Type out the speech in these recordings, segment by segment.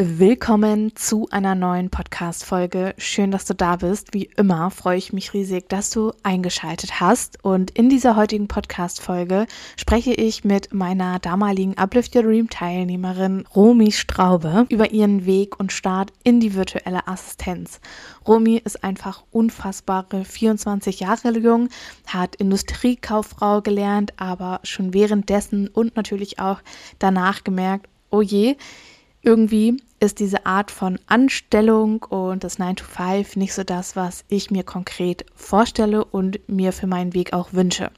Willkommen zu einer neuen Podcast-Folge. Schön, dass du da bist. Wie immer freue ich mich riesig, dass du eingeschaltet hast. Und in dieser heutigen Podcast-Folge spreche ich mit meiner damaligen Uplift Your Dream Teilnehmerin Romy Straube über ihren Weg und Start in die virtuelle Assistenz. Romy ist einfach unfassbare 24 Jahre jung, hat Industriekauffrau gelernt, aber schon währenddessen und natürlich auch danach gemerkt, oh je, irgendwie ist diese Art von Anstellung und das 9 to 5 nicht so das, was ich mir konkret vorstelle und mir für meinen Weg auch wünsche.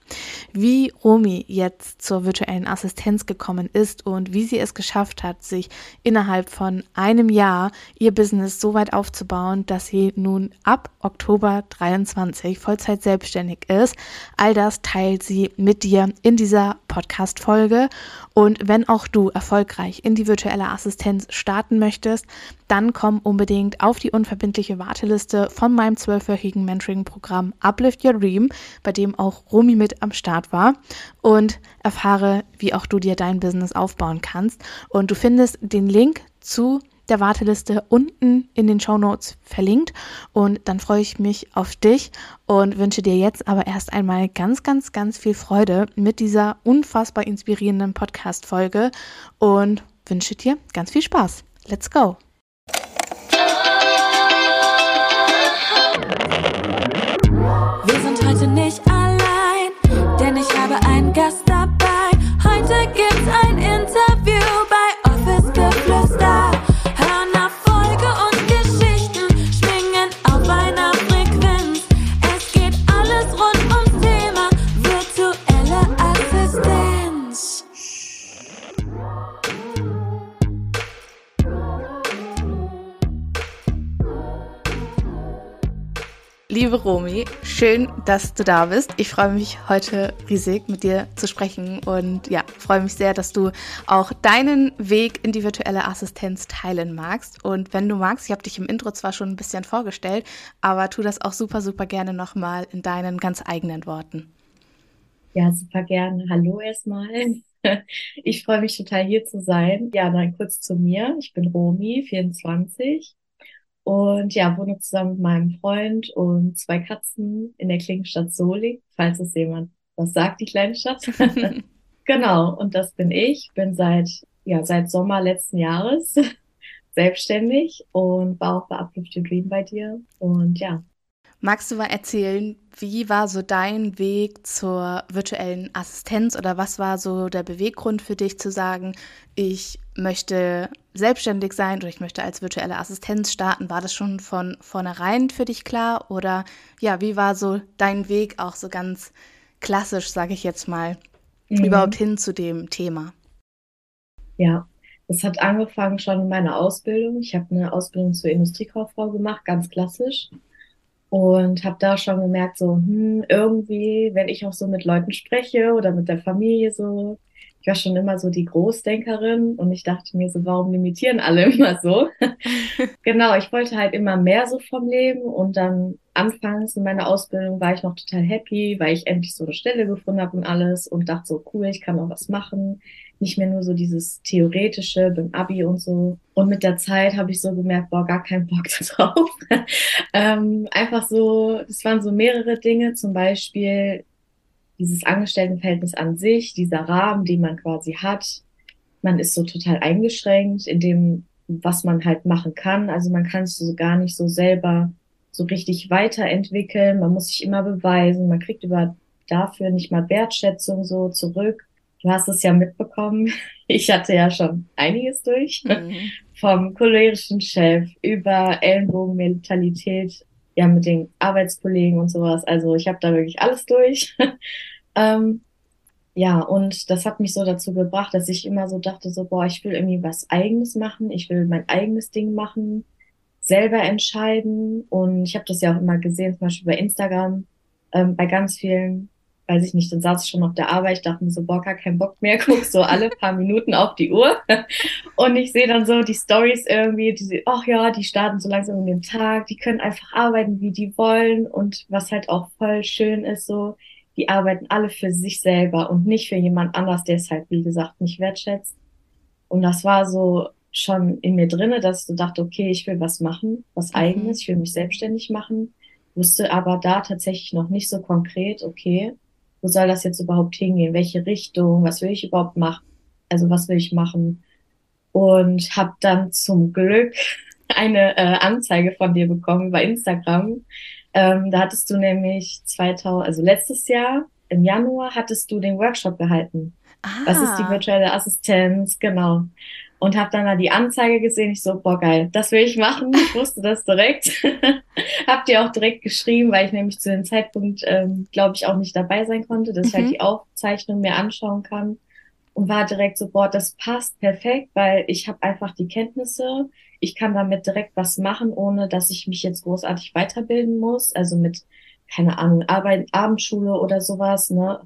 Wie Romy jetzt zur virtuellen Assistenz gekommen ist und wie sie es geschafft hat, sich innerhalb von einem Jahr ihr Business so weit aufzubauen, dass sie nun ab Oktober 23 Vollzeit selbstständig ist, all das teilt sie mit dir in dieser Podcast-Folge. Und wenn auch du erfolgreich in die virtuelle Assistenz starten möchtest, möchtest, dann komm unbedingt auf die unverbindliche Warteliste von meinem zwölfwöchigen Mentoring-Programm Uplift Your Dream, bei dem auch Romy mit am Start war und erfahre, wie auch du dir dein Business aufbauen kannst. Und du findest den Link zu der Warteliste unten in den Show Notes verlinkt. Und dann freue ich mich auf dich und wünsche dir jetzt aber erst einmal ganz, ganz, ganz viel Freude mit dieser unfassbar inspirierenden Podcast-Folge und wünsche dir ganz viel Spaß. Let's go! Wir sind heute nicht allein, denn ich habe einen Gast dabei. Liebe Romy, schön, dass du da bist. Ich freue mich heute riesig mit dir zu sprechen und ja, freue mich sehr, dass du auch deinen Weg in die virtuelle Assistenz teilen magst. Und wenn du magst, ich habe dich im Intro zwar schon ein bisschen vorgestellt, aber tu das auch super, super gerne nochmal in deinen ganz eigenen Worten. Ja, super gerne. Hallo erstmal. Ich freue mich total hier zu sein. Ja, dann kurz zu mir. Ich bin Romy, 24 und ja, wohne zusammen mit meinem Freund und zwei Katzen in der Klingenstadt Soling, falls es jemand was sagt, die kleine Stadt. genau, und das bin ich. Bin seit, ja, seit Sommer letzten Jahres selbstständig und war auch bei Uplift Your Dream bei dir. Und ja, Magst du mal erzählen, wie war so dein Weg zur virtuellen Assistenz oder was war so der Beweggrund für dich zu sagen, ich möchte selbstständig sein oder ich möchte als virtuelle Assistenz starten? War das schon von vornherein für dich klar oder ja, wie war so dein Weg auch so ganz klassisch, sage ich jetzt mal, mhm. überhaupt hin zu dem Thema? Ja, das hat angefangen schon in meiner Ausbildung. Ich habe eine Ausbildung zur Industriekauffrau gemacht, ganz klassisch und habe da schon gemerkt, so hm, irgendwie, wenn ich auch so mit Leuten spreche oder mit der Familie so, ich war schon immer so die Großdenkerin und ich dachte mir so, warum limitieren alle immer so? genau, ich wollte halt immer mehr so vom Leben und dann anfangs in meiner Ausbildung war ich noch total happy, weil ich endlich so eine Stelle gefunden habe und alles und dachte so, cool, ich kann auch was machen nicht mehr nur so dieses theoretische beim Abi und so. Und mit der Zeit habe ich so gemerkt, boah, gar keinen Bock drauf. ähm, einfach so, das waren so mehrere Dinge, zum Beispiel dieses Angestelltenverhältnis an sich, dieser Rahmen, den man quasi hat. Man ist so total eingeschränkt in dem, was man halt machen kann. Also man kann sich so gar nicht so selber so richtig weiterentwickeln. Man muss sich immer beweisen. Man kriegt über dafür nicht mal Wertschätzung so zurück. Du hast es ja mitbekommen. Ich hatte ja schon einiges durch. Mhm. Vom cholerischen Chef über Ellenbogenmentalität, ja, mit den Arbeitskollegen und sowas. Also ich habe da wirklich alles durch. ähm, ja, und das hat mich so dazu gebracht, dass ich immer so dachte, so, boah, ich will irgendwie was eigenes machen. Ich will mein eigenes Ding machen, selber entscheiden. Und ich habe das ja auch immer gesehen, zum Beispiel bei Instagram, ähm, bei ganz vielen weiß ich nicht, dann saß ich schon auf der Arbeit, ich dachte mir so, boah, gar keinen Bock mehr, guck so alle paar Minuten auf die Uhr und ich sehe dann so die Stories irgendwie, die, ach ja, die starten so langsam in den Tag, die können einfach arbeiten, wie die wollen und was halt auch voll schön ist so, die arbeiten alle für sich selber und nicht für jemand anders, der es halt, wie gesagt, nicht wertschätzt. Und das war so schon in mir drinne, dass ich so dachte, okay, ich will was machen, was Mhm. eigenes, ich will mich selbstständig machen, wusste aber da tatsächlich noch nicht so konkret, okay, wo soll das jetzt überhaupt hingehen, welche Richtung, was will ich überhaupt machen, also was will ich machen und habe dann zum Glück eine äh, Anzeige von dir bekommen bei Instagram. Ähm, da hattest du nämlich 2000, also letztes Jahr im Januar hattest du den Workshop gehalten. Was ist die Ah, virtuelle Assistenz? Genau. Und habe dann da die Anzeige gesehen. Ich so, boah, geil, das will ich machen. Ich wusste das direkt. Hab dir auch direkt geschrieben, weil ich nämlich zu dem Zeitpunkt, ähm, glaube ich, auch nicht dabei sein konnte, dass ich halt mhm, die Aufzeichnung mir anschauen kann. Und war direkt so, boah, das passt perfekt, weil ich habe einfach die Kenntnisse. Ich kann damit direkt was machen, ohne dass ich mich jetzt großartig weiterbilden muss. Also mit, keine Ahnung, Arbeit, Abendschule oder sowas, ne?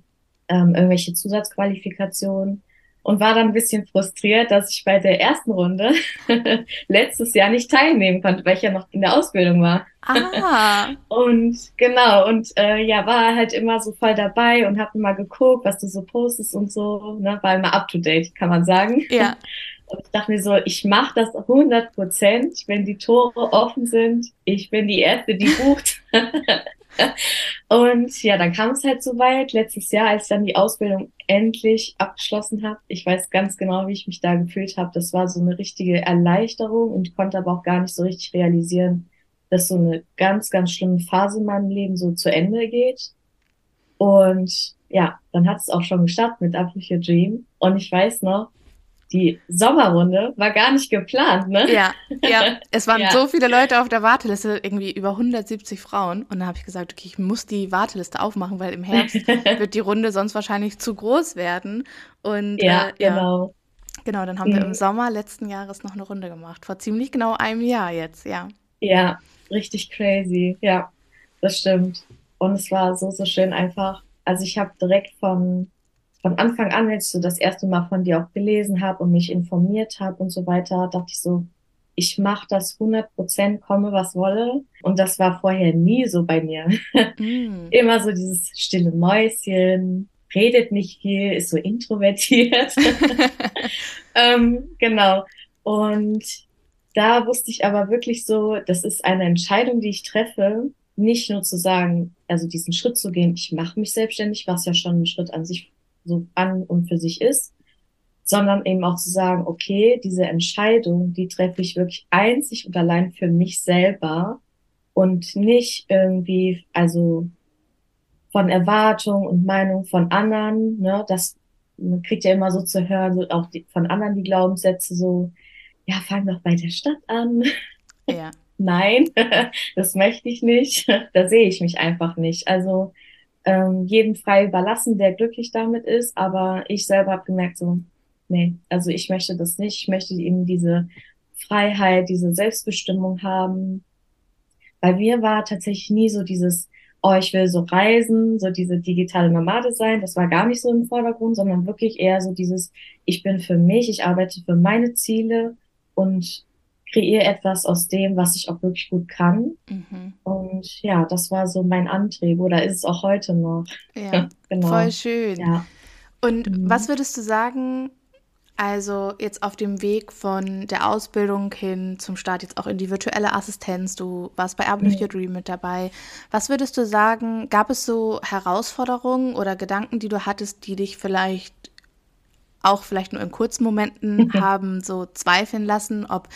ähm, irgendwelche Zusatzqualifikationen und war dann ein bisschen frustriert, dass ich bei der ersten Runde letztes Jahr nicht teilnehmen konnte, weil ich ja noch in der Ausbildung war. ah, Und genau, und äh, ja, war halt immer so voll dabei und habe immer geguckt, was du so postest und so, ne, war immer up to date, kann man sagen. ja, Und ich dachte mir so, ich mache das 100 Prozent, wenn die Tore offen sind. Ich bin die Erste, die bucht. Und ja, dann kam es halt so weit, letztes Jahr, als ich dann die Ausbildung endlich abgeschlossen habe. Ich weiß ganz genau, wie ich mich da gefühlt habe. Das war so eine richtige Erleichterung und konnte aber auch gar nicht so richtig realisieren, dass so eine ganz, ganz schlimme Phase in meinem Leben so zu Ende geht. Und ja, dann hat es auch schon gestartet mit Your Dream. Und ich weiß noch, die Sommerrunde war gar nicht geplant, ne? ja, ja. Es waren Ja. so viele Leute auf der Warteliste, irgendwie über 170 Frauen. Und dann habe ich gesagt, okay, ich muss die Warteliste aufmachen, weil im Herbst wird die Runde sonst wahrscheinlich zu groß werden. Und Ja, äh, ja, genau. genau, dann haben wir im Mhm. Sommer letzten Jahres noch eine Runde gemacht. Vor ziemlich genau einem Jahr jetzt, ja. Ja, richtig crazy. Ja, das stimmt. Und es war so, so schön einfach. Also ich habe direkt von, von Anfang an, als ich so das erste Mal von dir auch gelesen habe und mich informiert habe und so weiter, dachte ich so, ich mache das 100 Prozent, komme was wolle. Und das war vorher nie so bei mir. Mm. Immer so dieses stille Mäuschen, redet nicht viel, ist so introvertiert. Ähm, genau. Und da wusste ich aber wirklich so, das ist eine Entscheidung, die ich treffe, nicht nur zu sagen, also diesen Schritt zu gehen, ich mache mich selbstständig, was ja schon ein Schritt an sich so an und für sich ist, sondern eben auch zu sagen, okay, diese Entscheidung, die treffe ich wirklich einzig und allein für mich selber und nicht irgendwie, also von Erwartung und Meinung von anderen, ne, das man kriegt ja immer so zu hören, so auch die, von anderen die Glaubenssätze so, ja, fang doch bei der Stadt an. Ja, Nein, das möchte ich nicht. Da sehe ich mich einfach nicht. Also ähm, jedem frei überlassen, der glücklich damit ist, aber ich selber habe gemerkt so, nee, also ich möchte das nicht. Ich möchte eben diese Freiheit, diese Selbstbestimmung haben. Bei mir war tatsächlich nie so dieses, oh, ich will so reisen, so diese digitale Nomade sein. Das war gar nicht so im Vordergrund, sondern wirklich eher so dieses, ich bin für mich, ich arbeite für meine Ziele und kreiere etwas aus dem, was ich auch wirklich gut kann. mhm. Und ja, das war so mein Antrieb oder ist es auch heute noch. Ja, Genau. voll schön. Ja. Und Mhm. was würdest du sagen, also jetzt auf dem Weg von der Ausbildung hin zum Start, jetzt auch in die virtuelle Assistenz, du warst bei Urban With Mhm. Your Dream mit dabei. Was würdest du sagen, gab es so Herausforderungen oder Gedanken, die du hattest, die dich vielleicht auch vielleicht nur in kurzen Momenten haben so zweifeln lassen, ob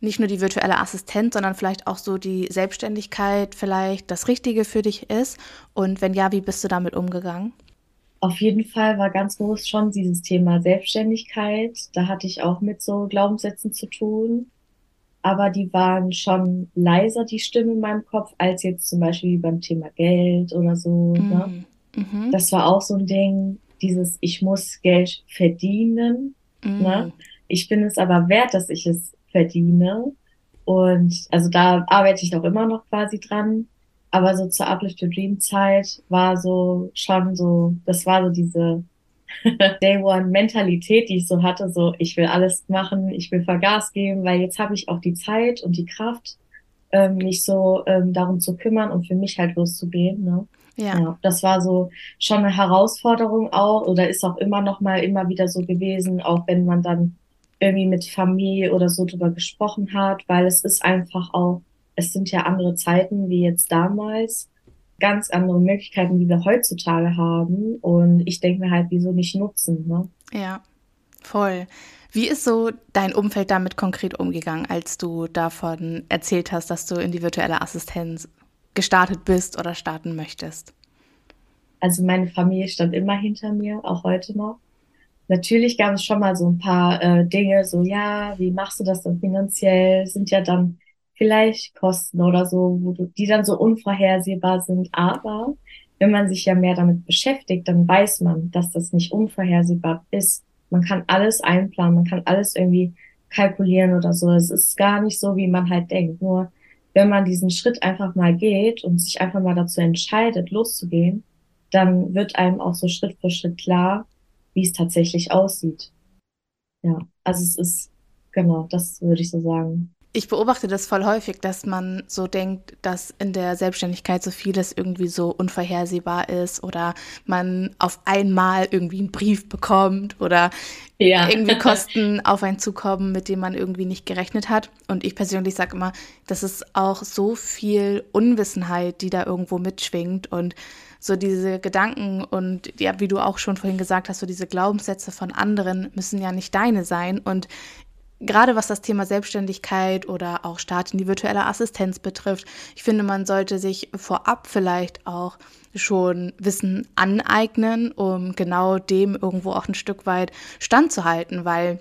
nicht nur die virtuelle Assistenz, sondern vielleicht auch so die Selbstständigkeit vielleicht das Richtige für dich ist? Und wenn ja, wie bist du damit umgegangen? Auf jeden Fall war ganz groß schon dieses Thema Selbstständigkeit. Da hatte ich auch mit so Glaubenssätzen zu tun. Aber die waren schon leiser, die Stimmen in meinem Kopf, als jetzt zum Beispiel beim Thema Geld oder so. Ne? Mhm. Mhm. Das war auch so ein Ding, dieses Ich muss Geld verdienen. Mhm. Ne? Ich bin es aber wert, dass ich es verdiene. Und also da arbeite ich auch immer noch quasi dran. Aber so zur Uplift Your Dream Zeit war so schon so, das war so diese Day One Mentalität, die ich so hatte, so ich will alles machen, ich will Vergas geben, weil jetzt habe ich auch die Zeit und die Kraft, ähm, mich so ähm, darum zu kümmern und für mich halt loszugehen. Ne? Ja. Ja, das war so schon eine Herausforderung auch oder ist auch immer noch mal immer wieder so gewesen, auch wenn man dann irgendwie mit Familie oder so drüber gesprochen hat, weil es ist einfach auch, es sind ja andere Zeiten wie jetzt damals, ganz andere Möglichkeiten, die wir heutzutage haben. Und ich denke mir halt, wieso nicht nutzen, ne? Ja, voll. Wie ist so dein Umfeld damit konkret umgegangen, als du davon erzählt hast, dass du in die virtuelle Assistenz gestartet bist oder starten möchtest? Also meine Familie stand immer hinter mir, auch heute noch. Natürlich gab es schon mal so ein paar äh, Dinge, so ja, wie machst du das dann finanziell? Sind ja dann vielleicht Kosten oder so, wo du, die dann so unvorhersehbar sind. Aber wenn man sich ja mehr damit beschäftigt, dann weiß man, dass das nicht unvorhersehbar ist. Man kann alles einplanen, man kann alles irgendwie kalkulieren oder so. Es ist gar nicht so, wie man halt denkt. Nur wenn man diesen Schritt einfach mal geht und sich einfach mal dazu entscheidet, loszugehen, dann wird einem auch so Schritt für Schritt klar, wie es tatsächlich aussieht. Ja, also es ist, genau, das würde ich so sagen. Ich beobachte das voll häufig, dass man so denkt, dass in der Selbstständigkeit so vieles irgendwie so unvorhersehbar ist oder man auf einmal irgendwie einen Brief bekommt oder ja. irgendwie Kosten auf einen zukommen, mit denen man irgendwie nicht gerechnet hat. Und ich persönlich sage immer, das ist auch so viel Unwissenheit, die da irgendwo mitschwingt und so diese Gedanken und ja, wie du auch schon vorhin gesagt hast, so diese Glaubenssätze von anderen müssen ja nicht deine sein. Und gerade was das Thema Selbstständigkeit oder auch Start in die virtuelle Assistenz betrifft, ich finde, man sollte sich vorab vielleicht auch schon Wissen aneignen, um genau dem irgendwo auch ein Stück weit standzuhalten, weil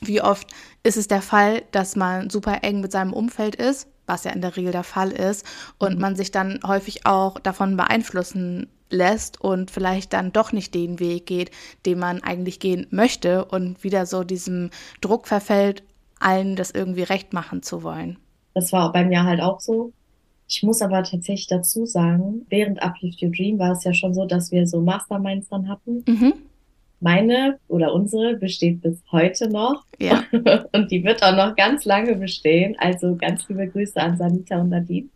wie oft ist es der Fall, dass man super eng mit seinem Umfeld ist, was ja in der Regel der Fall ist, und mhm. man sich dann häufig auch davon beeinflussen lässt und vielleicht dann doch nicht den Weg geht, den man eigentlich gehen möchte und wieder so diesem Druck verfällt, allen das irgendwie recht machen zu wollen. Das war bei mir halt auch so. Ich muss aber tatsächlich dazu sagen, während Uplift Your Dream war es ja schon so, dass wir so Masterminds dann hatten. Mhm. Meine oder unsere besteht bis heute noch. Ja. Und die wird auch noch ganz lange bestehen. Also ganz liebe Grüße an Sanita und Nadine.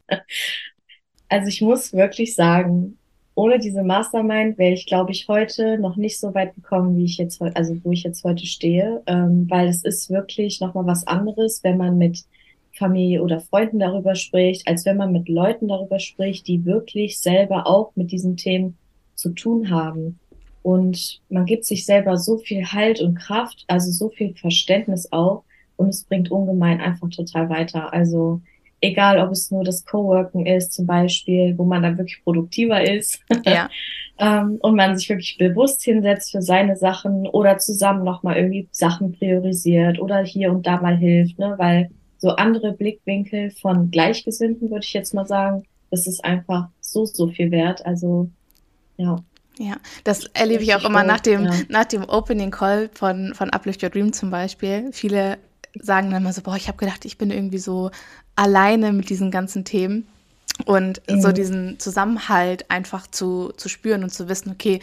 Also ich muss wirklich sagen, ohne diese Mastermind wäre ich, glaube ich, heute noch nicht so weit gekommen, wie ich jetzt heute, also wo ich jetzt heute stehe, ähm, weil es ist wirklich nochmal was anderes, wenn man mit Familie oder Freunden darüber spricht, als wenn man mit Leuten darüber spricht, die wirklich selber auch mit diesen Themen zu tun haben. Und man gibt sich selber so viel Halt und Kraft, also so viel Verständnis auch, und es bringt ungemein einfach total weiter. Also egal ob es nur das Coworken ist zum Beispiel, wo man dann wirklich produktiver ist ja. ähm, und man sich wirklich bewusst hinsetzt für seine Sachen oder zusammen nochmal irgendwie Sachen priorisiert oder hier und da mal hilft, ne? weil so andere Blickwinkel von Gleichgesinnten, würde ich jetzt mal sagen, das ist einfach so, so viel wert. Also ja. Ja, das erlebe ich auch immer nach dem, ja. nach dem Opening Call von, von Uplift Your Dream zum Beispiel. Viele sagen dann mal so, boah, ich habe gedacht, ich bin irgendwie so alleine mit diesen ganzen Themen. Und mhm. so diesen Zusammenhalt einfach zu, zu spüren und zu wissen, okay,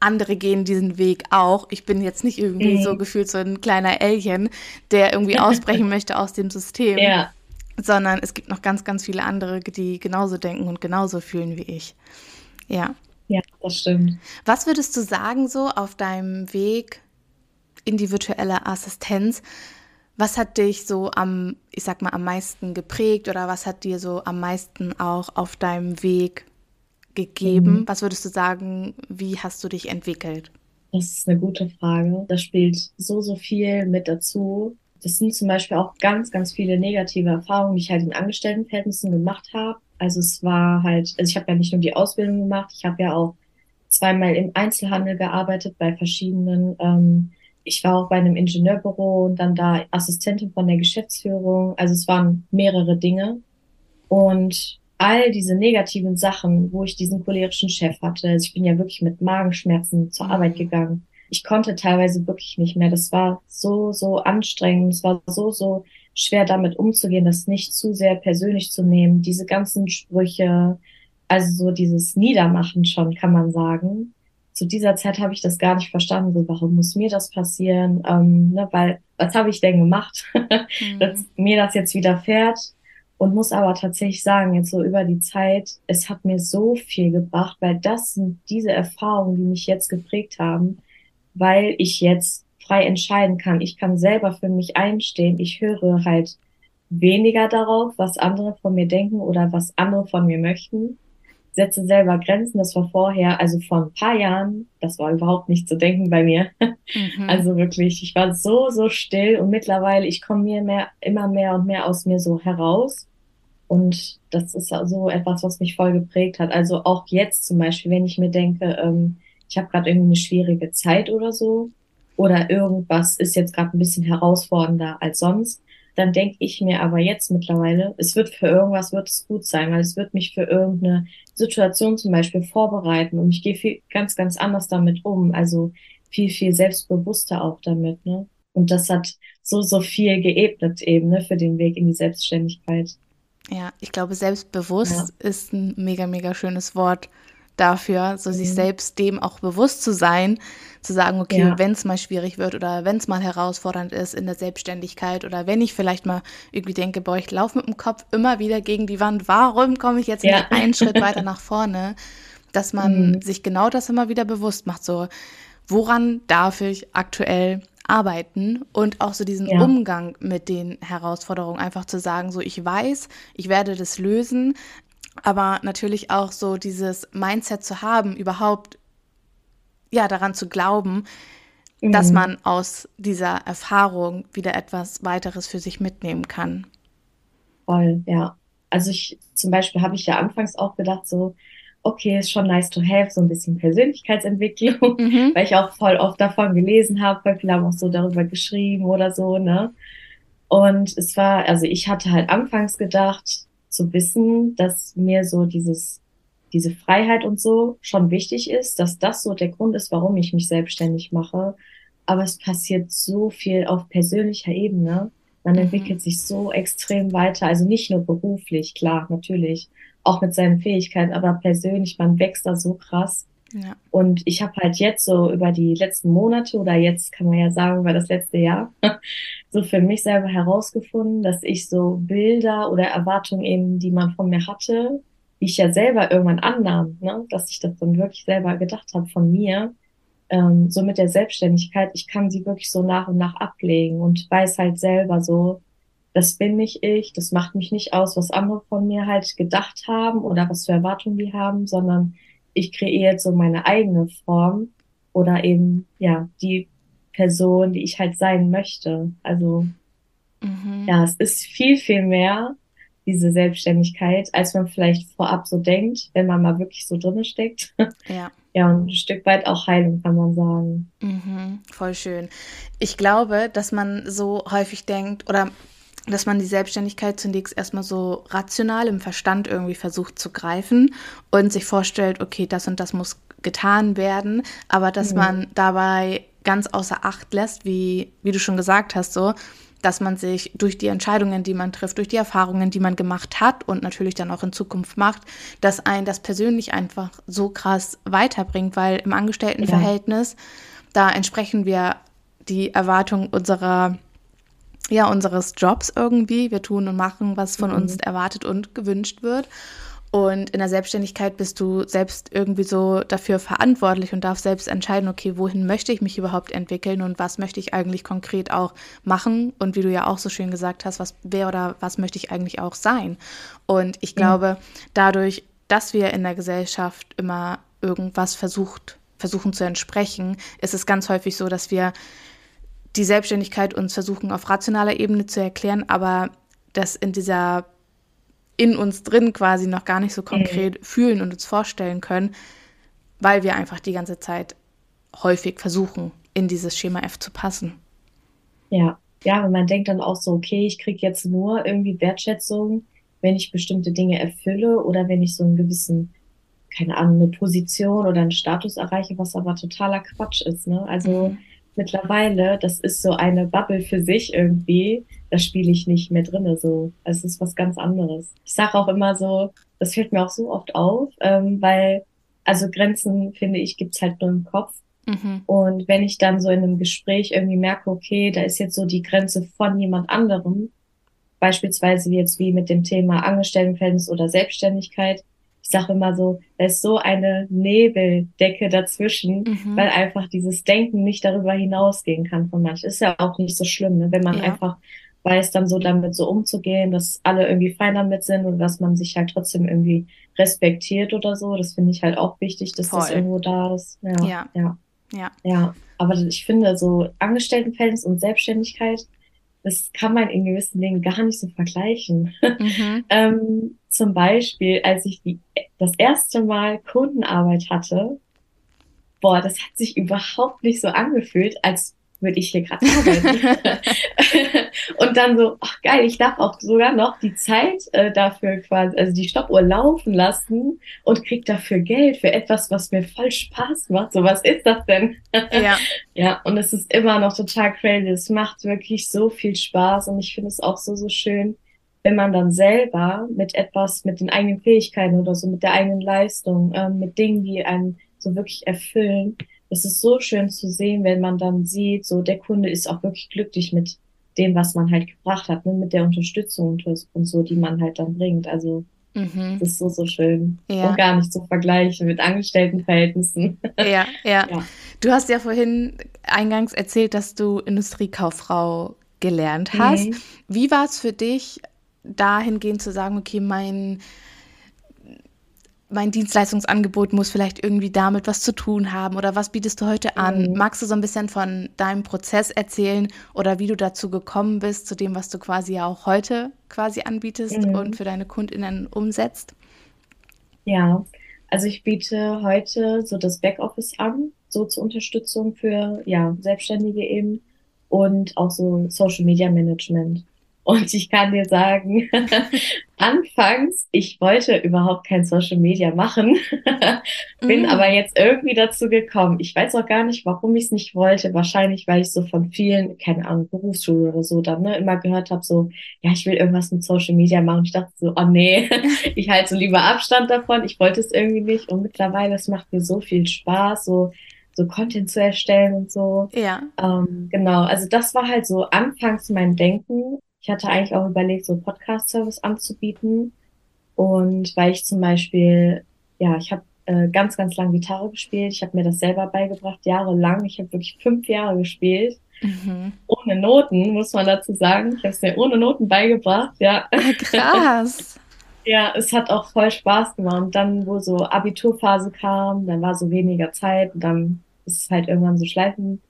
andere gehen diesen Weg auch. Ich bin jetzt nicht irgendwie mhm. so gefühlt so ein kleiner Alien, der irgendwie ausbrechen möchte aus dem System. Ja. Sondern es gibt noch ganz, ganz viele andere, die genauso denken und genauso fühlen wie ich. Ja. Ja, das stimmt. Was würdest du sagen, so auf deinem Weg in die virtuelle Assistenz? Was hat dich so am, ich sag mal, am meisten geprägt oder was hat dir so am meisten auch auf deinem Weg gegeben? Mhm. Was würdest du sagen, wie hast du dich entwickelt? Das ist eine gute Frage. Da spielt so, so viel mit dazu. Das sind zum Beispiel auch ganz, ganz viele negative Erfahrungen, die ich halt in Angestelltenverhältnissen gemacht habe. Also es war halt, also ich habe ja nicht nur die Ausbildung gemacht, ich habe ja auch zweimal im Einzelhandel gearbeitet bei verschiedenen ähm, ich war auch bei einem Ingenieurbüro und dann da Assistentin von der Geschäftsführung. Also es waren mehrere Dinge. Und all diese negativen Sachen, wo ich diesen cholerischen Chef hatte, also ich bin ja wirklich mit Magenschmerzen zur mhm. Arbeit gegangen. Ich konnte teilweise wirklich nicht mehr. Das war so, so anstrengend. Es war so, so schwer damit umzugehen, das nicht zu sehr persönlich zu nehmen. Diese ganzen Sprüche, also so dieses Niedermachen schon, kann man sagen zu dieser Zeit habe ich das gar nicht verstanden, so warum muss mir das passieren, ähm, ne, weil was habe ich denn gemacht, mhm. dass mir das jetzt widerfährt und muss aber tatsächlich sagen, jetzt so über die Zeit, es hat mir so viel gebracht, weil das sind diese Erfahrungen, die mich jetzt geprägt haben, weil ich jetzt frei entscheiden kann. Ich kann selber für mich einstehen. Ich höre halt weniger darauf, was andere von mir denken oder was andere von mir möchten. Setze selber Grenzen. Das war vorher, also vor ein paar Jahren, das war überhaupt nicht zu denken bei mir. Mhm. Also wirklich, ich war so, so still und mittlerweile, ich komme mir mehr, immer mehr und mehr aus mir so heraus. Und das ist so etwas, was mich voll geprägt hat. Also auch jetzt zum Beispiel, wenn ich mir denke, ähm, ich habe gerade irgendwie eine schwierige Zeit oder so, oder irgendwas ist jetzt gerade ein bisschen herausfordernder als sonst, dann denke ich mir aber jetzt mittlerweile, es wird für irgendwas wird es gut sein, weil es wird mich für irgendeine Situation zum Beispiel vorbereiten und ich gehe viel ganz, ganz anders damit um. Also viel, viel selbstbewusster auch damit, ne? Und das hat so, so viel geebnet eben, ne, für den Weg in die Selbstständigkeit. Ja, ich glaube, selbstbewusst ja. ist ein mega, mega schönes Wort dafür, so mhm. sich selbst dem auch bewusst zu sein, zu sagen, okay, ja. wenn es mal schwierig wird oder wenn es mal herausfordernd ist in der Selbstständigkeit oder wenn ich vielleicht mal irgendwie denke, boah, ich laufe mit dem Kopf immer wieder gegen die Wand, warum komme ich jetzt ja. nicht einen Schritt weiter nach vorne? Dass man mhm. sich genau das immer wieder bewusst macht, so, woran darf ich aktuell arbeiten und auch so diesen ja. Umgang mit den Herausforderungen einfach zu sagen, so ich weiß, ich werde das lösen, aber natürlich auch so dieses Mindset zu haben, überhaupt ja daran zu glauben, mhm. dass man aus dieser Erfahrung wieder etwas weiteres für sich mitnehmen kann. Voll, ja. Also ich zum Beispiel habe ich ja anfangs auch gedacht, so, okay, ist schon nice to have, so ein bisschen Persönlichkeitsentwicklung, mhm. weil ich auch voll oft davon gelesen habe, voll viele haben auch so darüber geschrieben oder so, ne? Und es war, also ich hatte halt anfangs gedacht, zu wissen, dass mir so dieses, diese Freiheit und so schon wichtig ist, dass das so der Grund ist, warum ich mich selbstständig mache. Aber es passiert so viel auf persönlicher Ebene. Man mhm. entwickelt sich so extrem weiter. Also nicht nur beruflich, klar, natürlich, auch mit seinen Fähigkeiten, aber persönlich, man wächst da so krass. Ja. Und ich habe halt jetzt so über die letzten Monate oder jetzt kann man ja sagen, über das letzte Jahr, so für mich selber herausgefunden, dass ich so Bilder oder Erwartungen eben, die man von mir hatte, die ich ja selber irgendwann annahm, ne, dass ich das dann wirklich selber gedacht habe von mir, ähm, so mit der Selbstständigkeit, ich kann sie wirklich so nach und nach ablegen und weiß halt selber so, das bin nicht ich, das macht mich nicht aus, was andere von mir halt gedacht haben oder was für Erwartungen die haben, sondern ich kreiere jetzt so meine eigene Form oder eben, ja, die Person, die ich halt sein möchte. Also, mhm. ja, es ist viel, viel mehr, diese Selbstständigkeit, als man vielleicht vorab so denkt, wenn man mal wirklich so drinne steckt. Ja. Ja, und ein Stück weit auch Heilung, kann man sagen. Mhm, voll schön. Ich glaube, dass man so häufig denkt, oder dass man die Selbstständigkeit zunächst erstmal so rational im Verstand irgendwie versucht zu greifen und sich vorstellt, okay, das und das muss getan werden, aber dass mhm. man dabei ganz außer Acht lässt, wie, wie du schon gesagt hast, so, dass man sich durch die Entscheidungen, die man trifft, durch die Erfahrungen, die man gemacht hat und natürlich dann auch in Zukunft macht, dass ein das persönlich einfach so krass weiterbringt, weil im Angestelltenverhältnis, ja. da entsprechen wir die Erwartung unserer ja, unseres Jobs irgendwie. Wir tun und machen, was von mhm. uns erwartet und gewünscht wird. Und in der Selbstständigkeit bist du selbst irgendwie so dafür verantwortlich und darfst selbst entscheiden, okay, wohin möchte ich mich überhaupt entwickeln und was möchte ich eigentlich konkret auch machen und wie du ja auch so schön gesagt hast, was wer oder was möchte ich eigentlich auch sein. Und ich glaube, dadurch, dass wir in der Gesellschaft immer irgendwas versucht, versuchen zu entsprechen, ist es ganz häufig so, dass wir die Selbstständigkeit uns versuchen auf rationaler Ebene zu erklären, aber das in dieser in uns drin quasi noch gar nicht so konkret mhm. fühlen und uns vorstellen können, weil wir einfach die ganze Zeit häufig versuchen, in dieses Schema F zu passen. Ja, ja, und man denkt dann auch so, okay, ich kriege jetzt nur irgendwie Wertschätzung, wenn ich bestimmte Dinge erfülle oder wenn ich so einen gewissen, keine Ahnung, eine Position oder einen Status erreiche, was aber totaler Quatsch ist. Ne? Also mhm mittlerweile, das ist so eine Bubble für sich irgendwie. Da spiele ich nicht mehr drinne so. Also es ist was ganz anderes. Ich sage auch immer so, das fällt mir auch so oft auf, ähm, weil also Grenzen finde ich gibt's halt nur im Kopf. Mhm. Und wenn ich dann so in einem Gespräch irgendwie merke, okay, da ist jetzt so die Grenze von jemand anderem, beispielsweise jetzt wie mit dem Thema Angestelltenverhältnis oder Selbstständigkeit, ich sage immer so, da ist so eine Nebeldecke dazwischen, Mhm. weil einfach dieses Denken nicht darüber hinausgehen kann von manchen. Ist ja auch nicht so schlimm, ne? wenn man Ja. einfach weiß, dann so damit so umzugehen, dass alle irgendwie fein damit sind und dass man sich halt trotzdem irgendwie respektiert oder so. Das finde ich halt auch wichtig, dass das Voll. irgendwo da ist. Ja, Ja. ja, Ja. ja. Aber ich finde, so Angestelltenverhältnis und Selbstständigkeit, das kann man in gewissen Dingen gar nicht so vergleichen. Mhm. Ähm, zum Beispiel, als ich die, das erste Mal Kundenarbeit hatte, boah, das hat sich überhaupt nicht so angefühlt, als würde ich hier gerade arbeiten. Und dann so, ach geil, ich darf auch sogar noch die Zeit äh, dafür quasi, also die Stoppuhr laufen lassen und krieg dafür Geld für etwas, was mir voll Spaß macht. So, was ist das denn? Ja. Ja, und es ist immer noch total crazy. Es macht wirklich so viel Spaß und ich finde es auch so, so schön, wenn man dann selber mit etwas, mit den eigenen Fähigkeiten oder so, mit der eigenen Leistung, ähm, mit Dingen, die einen so wirklich erfüllen. Es ist so schön zu sehen, wenn man dann sieht, so der Kunde ist auch wirklich glücklich mit dem, was man halt gebracht hat, ne, mit der Unterstützung und so, die man halt dann bringt. Also, Mhm. das ist so, so schön. Ja. Und gar nicht zu vergleichen mit Angestelltenverhältnissen. Ja, ja. Ja. Du hast ja vorhin eingangs erzählt, dass du Industriekauffrau gelernt hast. Mhm. Wie war es für dich, dahingehend zu sagen, okay, mein, mein Dienstleistungsangebot muss vielleicht irgendwie damit was zu tun haben oder was bietest du heute an? Mhm. Magst du so ein bisschen von deinem Prozess erzählen oder wie du dazu gekommen bist, zu dem, was du quasi ja auch heute quasi anbietest Mhm. und für deine KundInnen umsetzt? Ja, also ich biete heute so das Backoffice an, so zur Unterstützung für ja, Selbstständige eben und auch so Social Media Management. Und ich kann dir sagen, anfangs, ich wollte überhaupt kein Social Media machen, bin Mhm. aber jetzt irgendwie dazu gekommen. Ich weiß auch gar nicht, warum ich es nicht wollte. Wahrscheinlich, weil ich so von vielen, keine Ahnung, Berufsschule oder so dann ne, immer gehört habe, so, ja, ich will irgendwas mit Social Media machen. Ich dachte so, oh nee, ich halte so lieber Abstand davon. Ich wollte es irgendwie nicht. Und mittlerweile, es macht mir so viel Spaß, so, so Content zu erstellen und so. Ja. Ähm, genau, also das war halt so anfangs mein Denken. Ich hatte eigentlich auch überlegt, so Podcast-Service anzubieten. Und weil ich zum Beispiel, ja, ich habe äh, ganz, ganz lang Gitarre gespielt. Ich habe mir das selber beigebracht, jahrelang. Ich habe wirklich fünf Jahre gespielt. Mhm. Ohne Noten, muss man dazu sagen. Ich habe es mir ohne Noten beigebracht, ja. Ah, krass. Ja, es hat auch voll Spaß gemacht. Und dann, wo so Abiturphase kam, dann war so weniger Zeit und dann ist es halt irgendwann so schleifen,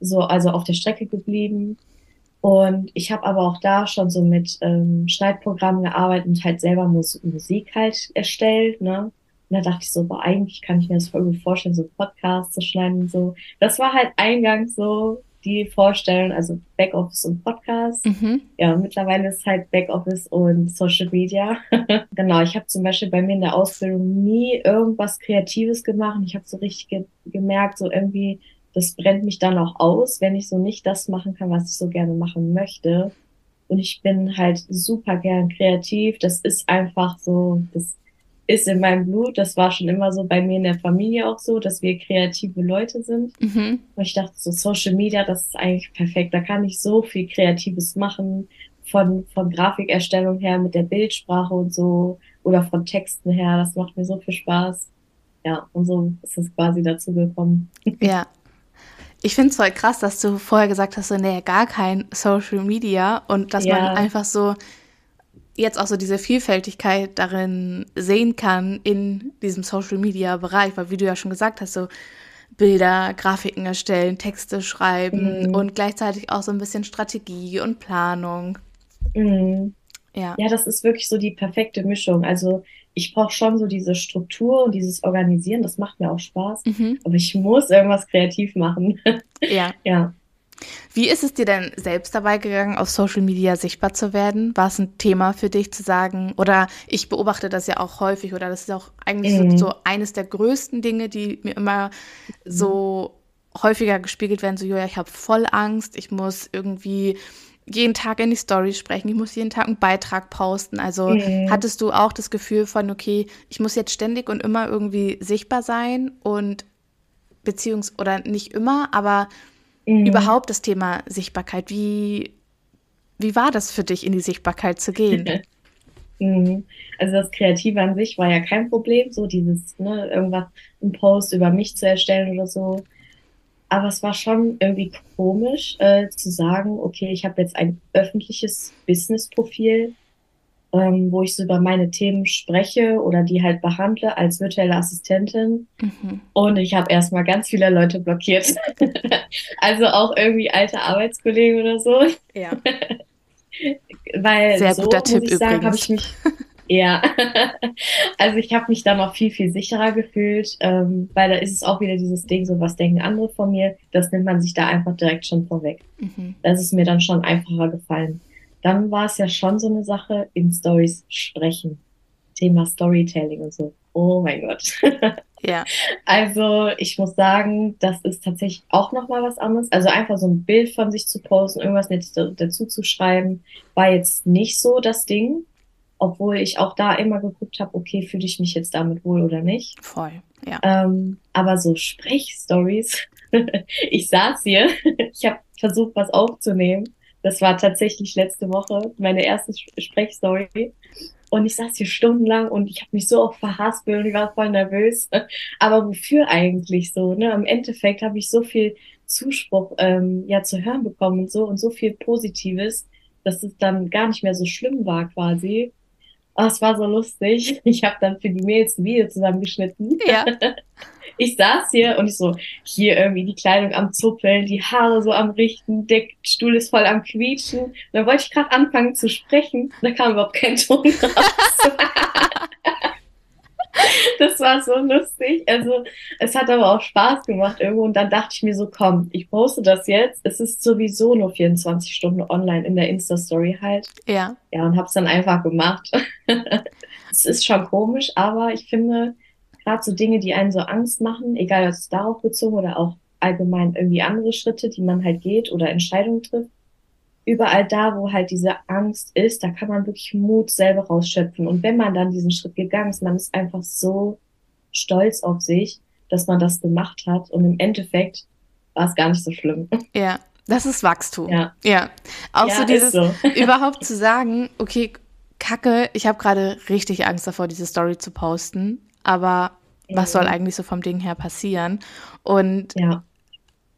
so, also auf der Strecke geblieben. Und ich habe aber auch da schon so mit ähm, Schneidprogrammen gearbeitet und halt selber Mus Musik halt erstellt, ne? Und da dachte ich so, boah, eigentlich kann ich mir das voll gut vorstellen, so Podcasts zu schneiden und so. Das war halt eingangs so die Vorstellung, also Backoffice und Podcast. Mhm. Ja, mittlerweile ist halt Backoffice und Social Media. Genau, ich habe zum Beispiel bei mir in der Ausbildung nie irgendwas Kreatives gemacht. Ich habe so richtig ge gemerkt, so irgendwie, das brennt mich dann auch aus, wenn ich so nicht das machen kann, was ich so gerne machen möchte. Und ich bin halt super gern kreativ. Das ist einfach so, das ist in meinem Blut. Das war schon immer so bei mir in der Familie auch so, dass wir kreative Leute sind. Mhm. Und ich dachte so, Social Media, das ist eigentlich perfekt. Da kann ich so viel Kreatives machen. Von, von Grafikerstellung her mit der Bildsprache und so. Oder von Texten her. Das macht mir so viel Spaß. Ja, und so ist es quasi dazu gekommen. Ja. Ich finde es voll krass, dass du vorher gesagt hast, so, nee, gar kein Social Media und dass Ja. man einfach so jetzt auch so diese Vielfältigkeit darin sehen kann in diesem Social Media Bereich, weil wie du ja schon gesagt hast, so Bilder, Grafiken erstellen, Texte schreiben Mhm. und gleichzeitig auch so ein bisschen Strategie und Planung. Mhm. Ja. Ja, das ist wirklich so die perfekte Mischung. Also ich brauche schon so diese Struktur und dieses Organisieren. Das macht mir auch Spaß. Mhm. Aber ich muss irgendwas kreativ machen. Ja. Ja. Wie ist es dir denn selbst dabei gegangen, auf Social Media sichtbar zu werden? War es ein Thema für dich zu sagen, oder ich beobachte das ja auch häufig, oder das ist auch eigentlich Mhm. so, so eines der größten Dinge, die mir immer so häufiger gespiegelt werden, so, Julia, ich habe voll Angst, ich muss irgendwie jeden Tag in die Story sprechen, ich muss jeden Tag einen Beitrag posten. Also Mhm. hattest du auch das Gefühl von, okay, ich muss jetzt ständig und immer irgendwie sichtbar sein und beziehungs- oder nicht immer, aber Mhm. überhaupt das Thema Sichtbarkeit. Wie, wie war das für dich, in die Sichtbarkeit zu gehen? Mhm. Also das Kreative an sich war ja kein Problem, so dieses, ne, irgendwas, ein Post über mich zu erstellen oder so. Aber es war schon irgendwie komisch, äh, zu sagen, okay, ich habe jetzt ein öffentliches Business-Profil, ähm, wo ich so über meine Themen spreche oder die halt behandle als virtuelle Assistentin. Mhm. Und ich habe erstmal ganz viele Leute blockiert. also auch irgendwie alte Arbeitskollegen oder so. Ja. Weil Sehr so, guter muss Tipp ich sagen, habe ich mich, ja, also ich habe mich da noch viel, viel sicherer gefühlt, ähm, weil da ist es auch wieder dieses Ding, so was denken andere von mir, das nimmt man sich da einfach direkt schon vorweg. Mhm. Das ist mir dann schon einfacher gefallen. Dann war es ja schon so eine Sache, in Stories sprechen. Thema Storytelling und so. Oh mein Gott. Ja. Also ich muss sagen, das ist tatsächlich auch nochmal was anderes. Also einfach so ein Bild von sich zu posten, irgendwas Nettes da- dazu zu schreiben, war jetzt nicht so das Ding. Obwohl ich auch da immer geguckt habe, okay, fühle ich mich jetzt damit wohl oder nicht. Voll. Ja. Ähm, aber so Sprechstories, ich saß hier, ich habe versucht, was aufzunehmen. Das war tatsächlich letzte Woche meine erste Sprechstory. Und ich saß hier stundenlang und ich habe mich so oft verhaspelt und ich war voll nervös. Aber wofür eigentlich so? Ne? Im Endeffekt habe ich so viel Zuspruch ähm, ja zu hören bekommen und so und so viel Positives, dass es dann gar nicht mehr so schlimm war quasi. Oh, es war so lustig. Ich habe dann für die Mails ein Video zusammengeschnitten. Ja. Ich saß hier und ich so, hier irgendwie die Kleidung am Zuppeln, die Haare so am Richten, der Stuhl ist voll am Quietschen. Und dann wollte ich gerade anfangen zu sprechen, da kam überhaupt kein Ton raus. Das war so lustig. Also, es hat aber auch Spaß gemacht irgendwo. Und dann dachte ich mir so, komm, ich poste das jetzt. Es ist sowieso nur 24 Stunden online in der Insta-Story halt. Ja. Ja, und hab's dann einfach gemacht. Es ist schon komisch, aber ich finde, gerade so Dinge, die einen so Angst machen, egal ob es darauf bezogen oder auch allgemein irgendwie andere Schritte, die man halt geht oder Entscheidungen trifft, überall da, wo halt diese Angst ist, da kann man wirklich Mut selber rausschöpfen. Und wenn man dann diesen Schritt gegangen ist, man ist einfach so stolz auf sich, dass man das gemacht hat. Und im Endeffekt war es gar nicht so schlimm. Ja. Das ist Wachstum. Ja. Ja. Auch Ja, so dieses, so. überhaupt zu sagen, okay, Kacke, ich habe gerade richtig Angst davor, diese Story zu posten, aber was soll eigentlich so vom Ding her passieren? Und Ja,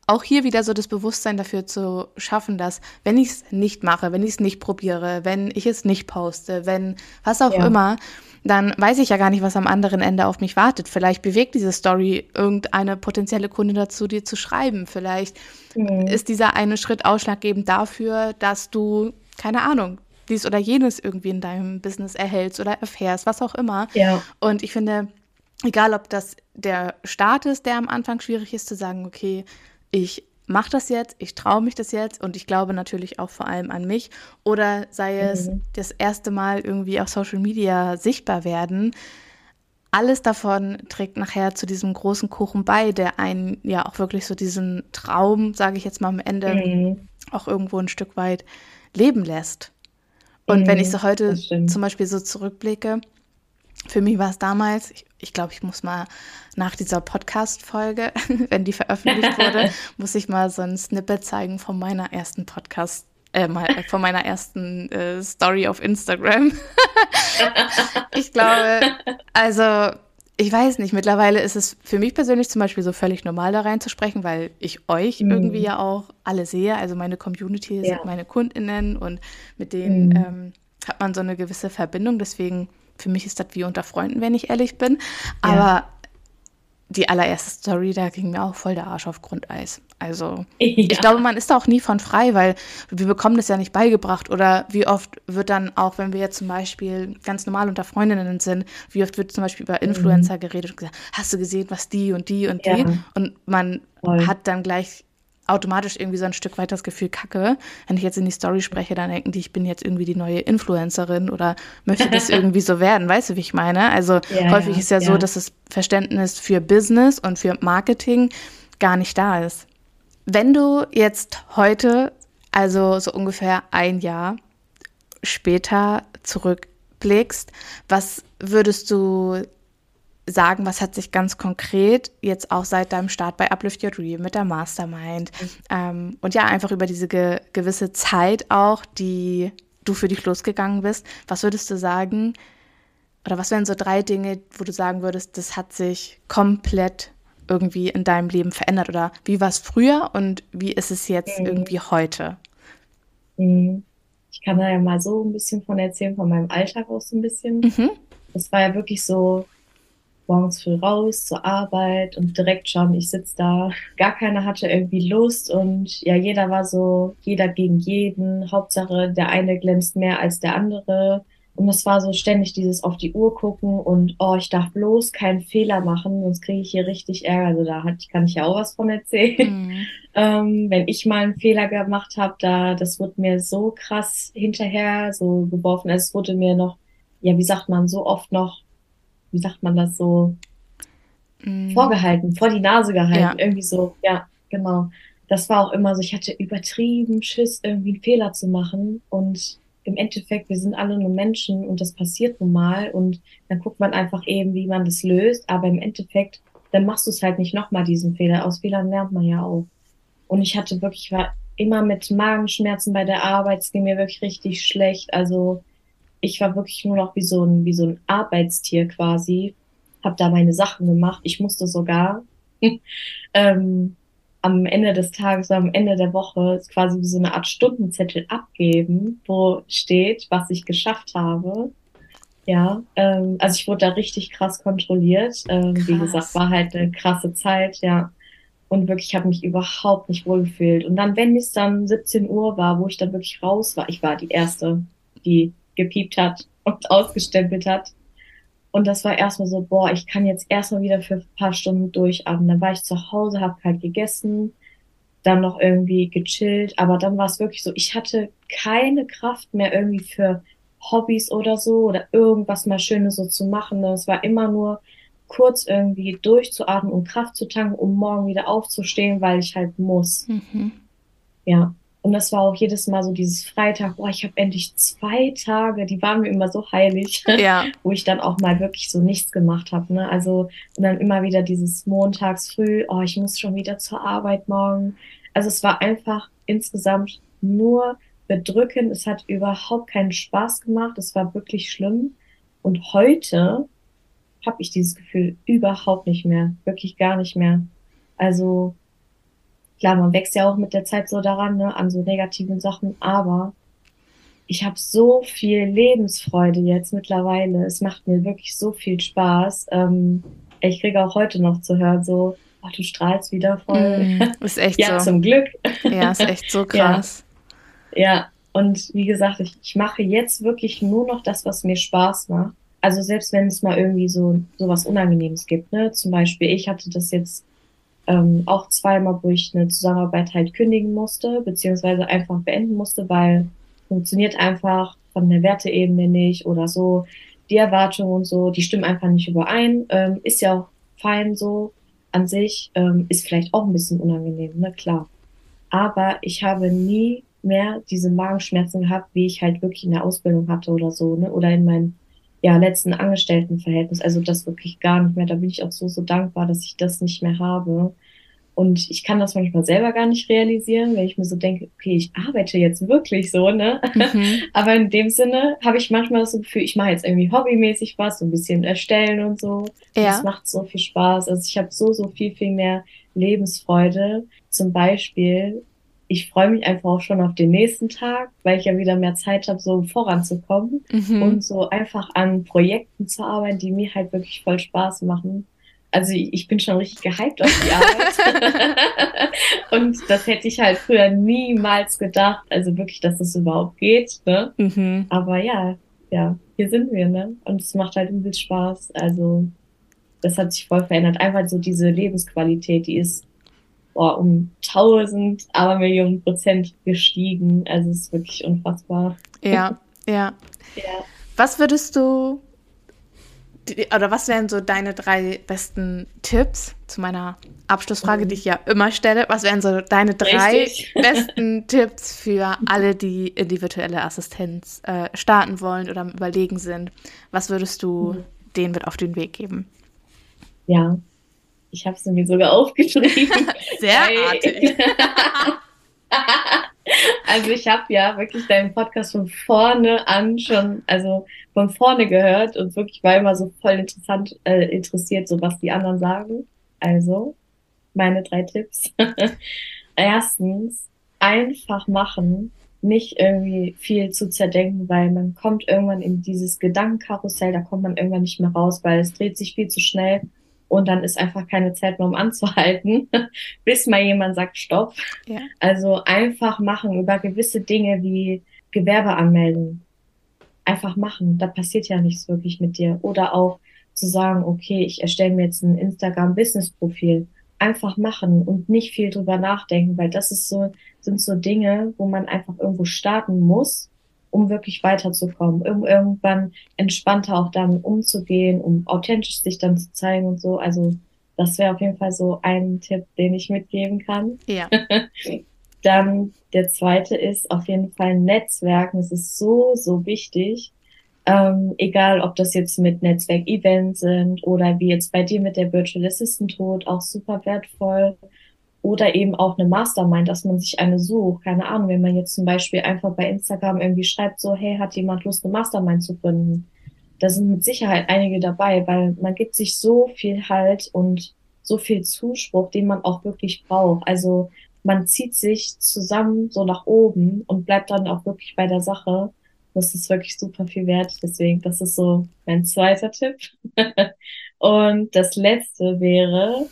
auch hier wieder so das Bewusstsein dafür zu schaffen, dass wenn ich es nicht mache, wenn ich es nicht probiere, wenn ich es nicht poste, wenn was auch Ja. immer, dann weiß ich ja gar nicht, was am anderen Ende auf mich wartet. Vielleicht bewegt diese Story irgendeine potenzielle Kunde dazu, dir zu schreiben. Vielleicht Mhm. ist dieser eine Schritt ausschlaggebend dafür, dass du, keine Ahnung, dies oder jenes irgendwie in deinem Business erhältst oder erfährst, was auch immer. ja, Und ich finde, egal ob das der Start ist, der am Anfang schwierig ist, zu sagen, okay, ich mache das jetzt, ich traue mich das jetzt und ich glaube natürlich auch vor allem an mich. Oder sei es Mhm. das erste Mal irgendwie auf Social Media sichtbar werden. Alles davon trägt nachher zu diesem großen Kuchen bei, der einen ja auch wirklich so diesen Traum, sage ich jetzt mal am Ende, Mhm. auch irgendwo ein Stück weit leben lässt. Und wenn ich so Mhm, heute das stimmt. zum Beispiel so zurückblicke, für mich war es damals, ich, ich glaube, ich muss mal nach dieser Podcast-Folge, wenn die veröffentlicht wurde, muss ich mal so ein Snippet zeigen von meiner ersten Podcast, äh, äh, von meiner ersten äh, Story auf Instagram. ich glaube, also ich weiß nicht, mittlerweile ist es für mich persönlich zum Beispiel so völlig normal da reinzusprechen, weil ich euch Mhm. irgendwie ja auch alle sehe, also meine Community Ja. sind meine KundInnen und mit denen Mhm. ähm, hat man so eine gewisse Verbindung, deswegen für mich ist das wie unter Freunden, wenn ich ehrlich bin, aber die allererste Story, da ging mir auch voll der Arsch auf Grundeis. Also ich Ja. glaube, man ist da auch nie von frei, weil wir bekommen das ja nicht beigebracht. Oder wie oft wird dann auch, wenn wir jetzt zum Beispiel ganz normal unter Freundinnen sind, wie oft wird zum Beispiel über Influencer geredet und gesagt, hast du gesehen, was die und die und die? Ja. Und man Voll. hat dann gleich automatisch irgendwie so ein Stück weit das Gefühl, kacke, wenn ich jetzt in die Story spreche, dann denken die, ich bin jetzt irgendwie die neue Influencerin oder möchte das irgendwie so werden. Weißt du, wie ich meine? Also Ja, häufig ist ja so, ja. dass das Verständnis für Business und für Marketing gar nicht da ist. Wenn du jetzt heute, also so ungefähr ein Jahr später zurückblickst, was würdest du sagen, was hat sich ganz konkret jetzt auch seit deinem Start bei Uplift Your Dream mit der Mastermind ähm, und ja, einfach über diese ge gewisse Zeit auch, die du für dich losgegangen bist. Was würdest du sagen? Oder was wären so drei Dinge, wo du sagen würdest, das hat sich komplett irgendwie in deinem Leben verändert? Oder wie war es früher und wie ist es jetzt mhm. irgendwie heute? Mhm. Ich kann da ja mal so ein bisschen von erzählen, von meinem Alltag auch so ein bisschen. Mhm. Das war ja wirklich so, morgens früh raus zur Arbeit und direkt schon, ich sitze da. Gar keiner hatte irgendwie Lust und ja, jeder war so, jeder gegen jeden. Hauptsache, der eine glänzt mehr als der andere. Und es war so ständig dieses auf die Uhr gucken und oh, ich darf bloß keinen Fehler machen, sonst kriege ich hier richtig Ärger. Also da hat, kann ich ja auch was von erzählen. Mhm. ähm, wenn ich mal einen Fehler gemacht habe, da das wurde mir so krass hinterher so geworfen. Also es wurde mir noch, ja, wie sagt man, so oft noch wie sagt man das so, mm. vorgehalten, vor die Nase gehalten, ja. irgendwie so, ja, genau. Das war auch immer so, ich hatte übertrieben Schiss, irgendwie einen Fehler zu machen und im Endeffekt, wir sind alle nur Menschen und das passiert nun mal und dann guckt man einfach eben, wie man das löst, aber im Endeffekt, dann machst du es halt nicht nochmal diesen Fehler. Aus Fehlern lernt man ja auch. Und ich hatte wirklich, war immer mit Magenschmerzen bei der Arbeit, es ging mir wirklich richtig schlecht. Also ich war wirklich nur noch wie so ein, wie so ein Arbeitstier quasi, habe da meine Sachen gemacht. Ich musste sogar ähm, am Ende des Tages, am Ende der Woche quasi wie so eine Art Stundenzettel abgeben, wo steht, was ich geschafft habe. Ja, ähm, also ich wurde da richtig krass kontrolliert. Ähm, krass. Wie gesagt, war halt eine krasse Zeit, ja. Und wirklich habe mich überhaupt nicht wohlgefühlt. Und dann, wenn es dann 17 Uhr war, wo ich dann wirklich raus war, ich war die Erste, die gepiept hat und ausgestempelt hat. Und das war erstmal so, boah, ich kann jetzt erstmal wieder für ein paar Stunden durchatmen. Dann war ich zu Hause, habe halt gegessen, dann noch irgendwie gechillt. Aber dann war es wirklich so, ich hatte keine Kraft mehr irgendwie für Hobbys oder so oder irgendwas mal Schönes so zu machen. Es war immer nur kurz irgendwie durchzuatmen und Kraft zu tanken, um morgen wieder aufzustehen, weil ich halt muss. Mhm. Ja. Und das war auch jedes Mal so dieses Freitag, boah, ich habe endlich zwei Tage, die waren mir immer so heilig, ja. wo ich dann auch mal wirklich so nichts gemacht habe. Ne? Also und dann immer wieder dieses montags früh, oh, ich muss schon wieder zur Arbeit morgen. Also es war einfach insgesamt nur bedrückend. Es hat überhaupt keinen Spaß gemacht. Es war wirklich schlimm. Und heute habe ich dieses Gefühl überhaupt nicht mehr, wirklich gar nicht mehr. Also klar, man wächst ja auch mit der Zeit so daran, ne, an so negativen Sachen, aber ich habe so viel Lebensfreude jetzt mittlerweile. Es macht mir wirklich so viel Spaß. Ähm, ich kriege auch heute noch zu hören, so, oh, du strahlst wieder voll. Mm, ist echt ja, so. zum Glück. Ja, ist echt so krass. Ja, ja. und wie gesagt, ich, ich mache jetzt wirklich nur noch das, was mir Spaß macht. Also selbst wenn es mal irgendwie so, so was Unangenehmes gibt, ne? Zum Beispiel, ich hatte das jetzt ähm, auch zweimal, wo ich eine Zusammenarbeit halt kündigen musste, beziehungsweise einfach beenden musste, weil funktioniert einfach von der Werteebene nicht oder so. Die Erwartungen und so, die stimmen einfach nicht überein. Ähm, ist ja auch fein so an sich, ähm, ist vielleicht auch ein bisschen unangenehm, ne, klar. Aber ich habe nie mehr diese Magenschmerzen gehabt, wie ich halt wirklich in der Ausbildung hatte oder so, ne, oder in meinem ja, letzten Angestelltenverhältnis. Also das wirklich gar nicht mehr. Da bin ich auch so, so dankbar, dass ich das nicht mehr habe. Und ich kann das manchmal selber gar nicht realisieren, wenn ich mir so denke, okay, ich arbeite jetzt wirklich so, ne? Mhm. Aber in dem Sinne habe ich manchmal das Gefühl, ich mache jetzt irgendwie hobbymäßig was, so ein bisschen erstellen und so. Ja. Das macht so viel Spaß. Also ich habe so, so viel, viel mehr Lebensfreude. Zum Beispiel ich freue mich einfach auch schon auf den nächsten Tag, weil ich ja wieder mehr Zeit habe, so voranzukommen mhm. und so einfach an Projekten zu arbeiten, die mir halt wirklich voll Spaß machen. Also ich bin schon richtig gehypt auf die Arbeit. und das hätte ich halt früher niemals gedacht. Also wirklich, dass das überhaupt geht. Ne? Mhm. Aber ja, ja, hier sind wir, ne? Und es macht halt übel Spaß. Also das hat sich voll verändert. Einfach so diese Lebensqualität, die ist oh, um tausend Abermillionen Prozent gestiegen. Also es ist wirklich unfassbar. Ja, ja. ja. Was würdest du oder was wären so deine drei besten Tipps zu meiner Abschlussfrage, mhm. die ich ja immer stelle? Was wären so deine drei Richtig. besten Tipps für alle, die in die virtuelle Assistenz äh, starten wollen oder am Überlegen sind? Was würdest du mhm. denen mit auf den Weg geben? Ja, ich habe sie mir sogar aufgeschrieben. Sehr artig. Also ich habe ja wirklich deinen Podcast von vorne an schon, also von vorne gehört und wirklich war immer so voll interessant, äh, interessiert, so was die anderen sagen. Also meine drei Tipps. Erstens, einfach machen, nicht irgendwie viel zu zerdenken, weil man kommt irgendwann in dieses Gedankenkarussell, da kommt man irgendwann nicht mehr raus, weil es dreht sich viel zu schnell und dann ist einfach keine Zeit mehr, um anzuhalten, bis mal jemand sagt Stopp. Ja. Also einfach machen über gewisse Dinge wie Gewerbe anmelden. Einfach machen. Da passiert ja nichts wirklich mit dir. Oder auch zu sagen, okay, ich erstelle mir jetzt ein Instagram-Business-Profil. Einfach machen und nicht viel drüber nachdenken, weil das ist so, sind so Dinge, wo man einfach irgendwo starten muss um wirklich weiterzukommen, um irgendwann entspannter auch damit umzugehen, um authentisch sich dann zu zeigen und so. Also das wäre auf jeden Fall so ein Tipp, den ich mitgeben kann. Ja. dann der zweite ist auf jeden Fall Netzwerken. Es ist so, so wichtig. Ähm, egal, ob das jetzt mit Netzwerk-Events sind oder wie jetzt bei dir mit der Virtual Assistant Tod, auch super wertvoll oder eben auch eine Mastermind, dass man sich eine sucht. Keine Ahnung, wenn man jetzt zum Beispiel einfach bei Instagram irgendwie schreibt, so, hey, hat jemand Lust, eine Mastermind zu gründen? Da sind mit Sicherheit einige dabei, weil man gibt sich so viel Halt und so viel Zuspruch, den man auch wirklich braucht. Also man zieht sich zusammen so nach oben und bleibt dann auch wirklich bei der Sache. Das ist wirklich super viel wert. Deswegen, das ist so mein zweiter Tipp. und das letzte wäre,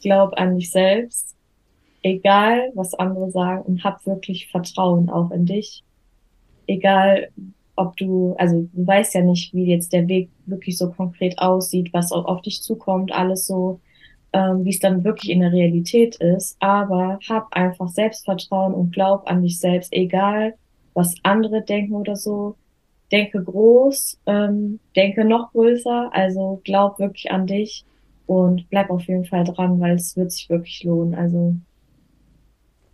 glaub an dich selbst egal was andere sagen und hab wirklich Vertrauen auch in dich. Egal, ob du, also du weißt ja nicht, wie jetzt der Weg wirklich so konkret aussieht, was auf dich zukommt, alles so, ähm, wie es dann wirklich in der Realität ist. Aber hab einfach Selbstvertrauen und glaub an dich selbst, egal was andere denken oder so. Denke groß, ähm, denke noch größer, also glaub wirklich an dich und bleib auf jeden Fall dran, weil es wird sich wirklich lohnen. Also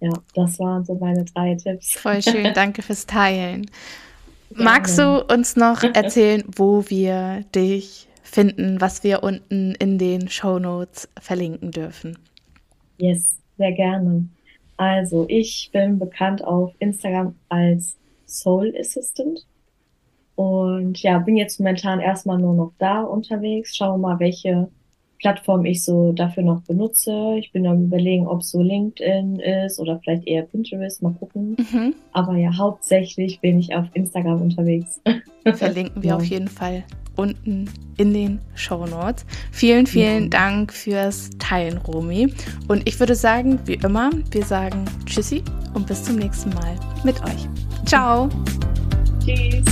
ja, das waren so meine drei Tipps. Voll schön, danke fürs Teilen. Gerne. Magst du uns noch erzählen, wo wir dich finden, was wir unten in den Show Notes verlinken dürfen? Yes, sehr gerne. Also, ich bin bekannt auf Instagram als Soul Assistant. Und ja, bin jetzt momentan erstmal nur noch da unterwegs. Schauen wir mal, welche Plattform ich so dafür noch benutze. Ich bin am überlegen, ob so LinkedIn ist oder vielleicht eher Pinterest, mal gucken. Mhm. Aber ja, hauptsächlich bin ich auf Instagram unterwegs. Verlinken wir ja. auf jeden Fall unten in den Show Notes. Vielen, vielen ja. Dank fürs Teilen, Romy. Und ich würde sagen, wie immer, wir sagen Tschüssi und bis zum nächsten Mal mit euch. Ciao. Tschüss.